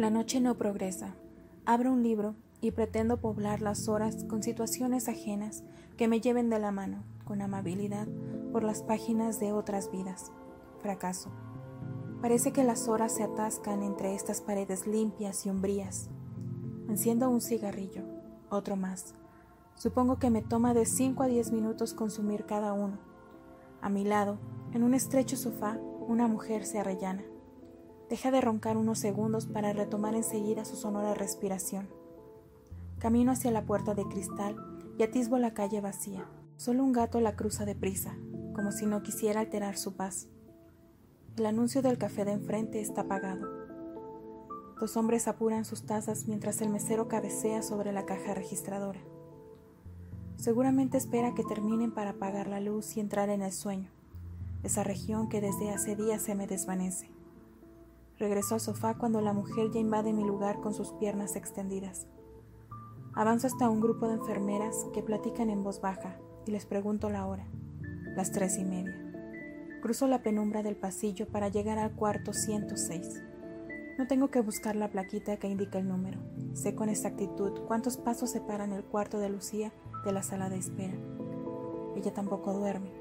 La noche no progresa. Abro un libro y pretendo poblar las horas con situaciones ajenas que me lleven de la mano, con amabilidad, por las páginas de otras vidas. Fracaso. Parece que las horas se atascan entre estas paredes limpias y umbrías. Enciendo un cigarrillo, otro más. Supongo que me toma de 5 a 10 minutos consumir cada uno. A mi lado, en un estrecho sofá, una mujer se arrellana. Deja de roncar unos segundos para retomar enseguida su sonora respiración. Camino hacia la puerta de cristal y atisbo la calle vacía. Solo un gato la cruza deprisa, como si no quisiera alterar su paz. El anuncio del café de enfrente está apagado. Dos hombres apuran sus tazas mientras el mesero cabecea sobre la caja registradora. Seguramente espera que terminen para apagar la luz y entrar en el sueño, esa región que desde hace días se me desvanece. Regreso al sofá cuando la mujer ya invade mi lugar con sus piernas extendidas. Avanzo hasta un grupo de enfermeras que platican en voz baja y les pregunto la hora, las tres y media. Cruzo la penumbra del pasillo para llegar al cuarto 106. No tengo que buscar la plaquita que indica el número. Sé con exactitud cuántos pasos separan el cuarto de Lucía de la sala de espera. Ella tampoco duerme.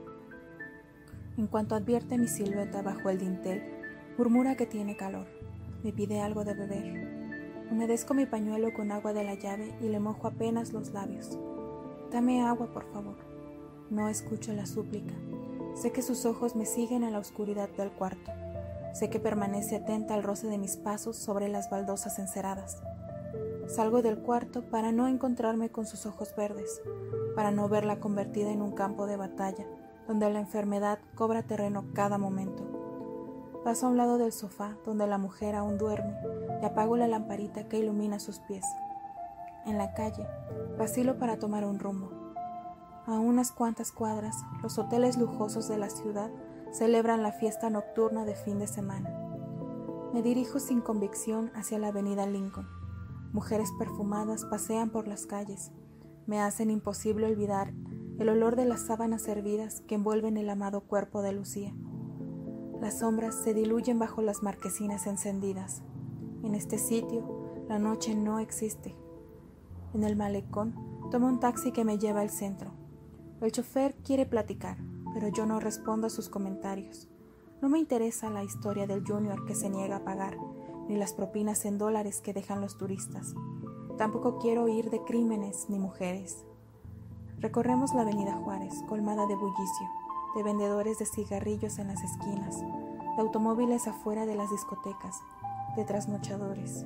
En cuanto advierte mi silueta bajo el dintel, murmura que tiene calor. Me pide algo de beber. Humedezco mi pañuelo con agua de la llave y le mojo apenas los labios. Dame agua, por favor. No escucho la súplica. Sé que sus ojos me siguen a la oscuridad del cuarto. Sé que permanece atenta al roce de mis pasos sobre las baldosas enceradas. Salgo del cuarto para no encontrarme con sus ojos verdes, para no verla convertida en un campo de batalla, donde la enfermedad cobra terreno cada momento. Paso a un lado del sofá, donde la mujer aún duerme, y apago la lamparita que ilumina sus pies. En la calle, vacilo para tomar un rumbo. A unas cuantas cuadras, los hoteles lujosos de la ciudad celebran la fiesta nocturna de fin de semana. Me dirijo sin convicción hacia la avenida Lincoln Mujeres perfumadas pasean por las calles. Me hacen imposible olvidar el olor de las sábanas hervidas que envuelven el amado cuerpo de Lucía. Las sombras se diluyen bajo las marquesinas encendidas. En este sitio, la noche no existe. En el malecón, tomo un taxi que me lleva al centro. El chofer quiere platicar, pero yo no respondo a sus comentarios. No me interesa la historia del junior que se niega a pagar ni las propinas en dólares que dejan los turistas. Tampoco quiero oír de crímenes ni mujeres. Recorremos la avenida Juárez, colmada de bullicio, de vendedores de cigarrillos en las esquinas, de automóviles afuera de las discotecas, de trasnochadores.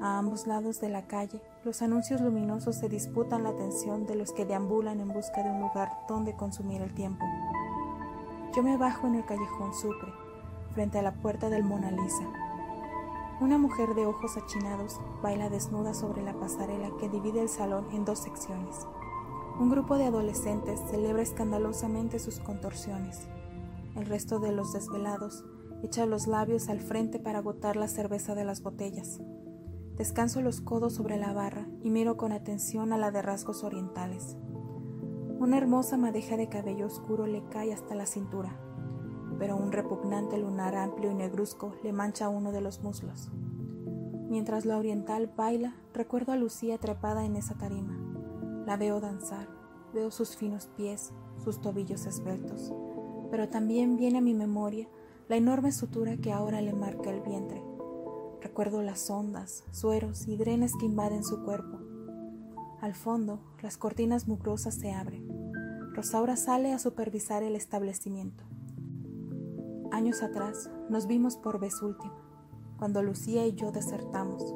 A ambos lados de la calle, los anuncios luminosos se disputan la atención de los que deambulan en busca de un lugar donde consumir el tiempo. Yo me bajo en el callejón Sucre, frente a la puerta del Mona Lisa, una mujer de ojos achinados baila desnuda sobre la pasarela que divide el salón en dos secciones. Un grupo de adolescentes celebra escandalosamente sus contorsiones. El resto de los desvelados echa los labios al frente para agotar la cerveza de las botellas. Descanso los codos sobre la barra y miro con atención a la de rasgos orientales. Una hermosa madeja de cabello oscuro le cae hasta la cintura pero un repugnante lunar amplio y negruzco le mancha uno de los muslos. Mientras la oriental baila, recuerdo a Lucía trepada en esa tarima. La veo danzar, veo sus finos pies, sus tobillos esbeltos, pero también viene a mi memoria la enorme sutura que ahora le marca el vientre. Recuerdo las ondas, sueros y drenes que invaden su cuerpo. Al fondo, las cortinas mugrosas se abren. Rosaura sale a supervisar el establecimiento. Años atrás nos vimos por vez última, cuando Lucía y yo desertamos,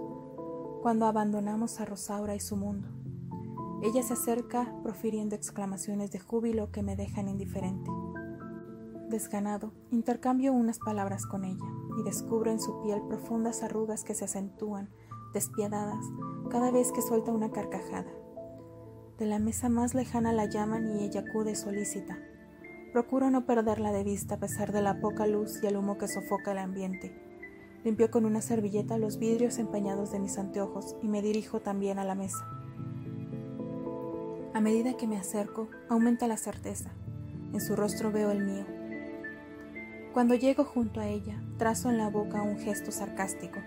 cuando abandonamos a Rosaura y su mundo. Ella se acerca profiriendo exclamaciones de júbilo que me dejan indiferente. Desganado, intercambio unas palabras con ella y descubro en su piel profundas arrugas que se acentúan, despiadadas, cada vez que suelta una carcajada. De la mesa más lejana la llaman y ella acude solícita, Procuro no perderla de vista a pesar de la poca luz y el humo que sofoca el ambiente. Limpio con una servilleta los vidrios empañados de mis anteojos y me dirijo también a la mesa. A medida que me acerco, aumenta la certeza. En su rostro veo el mío. Cuando llego junto a ella, trazo en la boca un gesto sarcástico.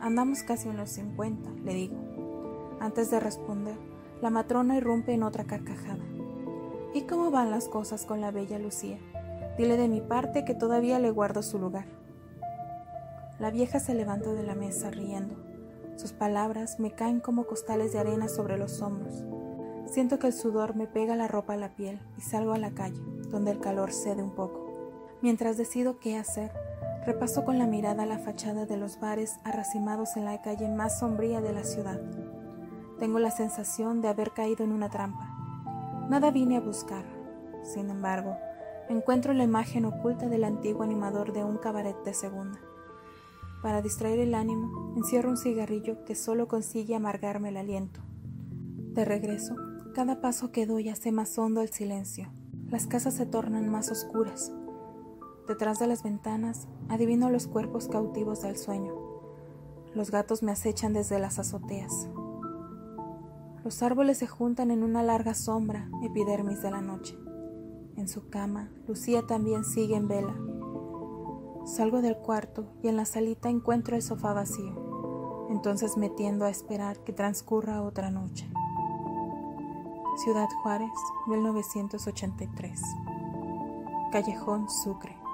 Andamos casi en los cincuenta, le digo. Antes de responder, la matrona irrumpe en otra carcajada. ¿Y cómo van las cosas con la bella Lucía? Dile de mi parte que todavía le guardo su lugar. La vieja se levanta de la mesa riendo. Sus palabras me caen como costales de arena sobre los hombros. Siento que el sudor me pega la ropa a la piel y salgo a la calle, donde el calor cede un poco. Mientras decido qué hacer, repaso con la mirada la fachada de los bares arracimados en la calle más sombría de la ciudad. Tengo la sensación de haber caído en una trampa. Nada vine a buscar. Sin embargo, encuentro la imagen oculta del antiguo animador de un cabaret de segunda. Para distraer el ánimo, encierro un cigarrillo que solo consigue amargarme el aliento. De regreso, cada paso que doy hace más hondo el silencio. Las casas se tornan más oscuras. Detrás de las ventanas adivino los cuerpos cautivos del sueño. Los gatos me acechan desde las azoteas. Los árboles se juntan en una larga sombra, epidermis de la noche. En su cama, Lucía también sigue en vela. Salgo del cuarto y en la salita encuentro el sofá vacío. Entonces me tiendo a esperar que transcurra otra noche. Ciudad Juárez, 1983. Callejón Sucre.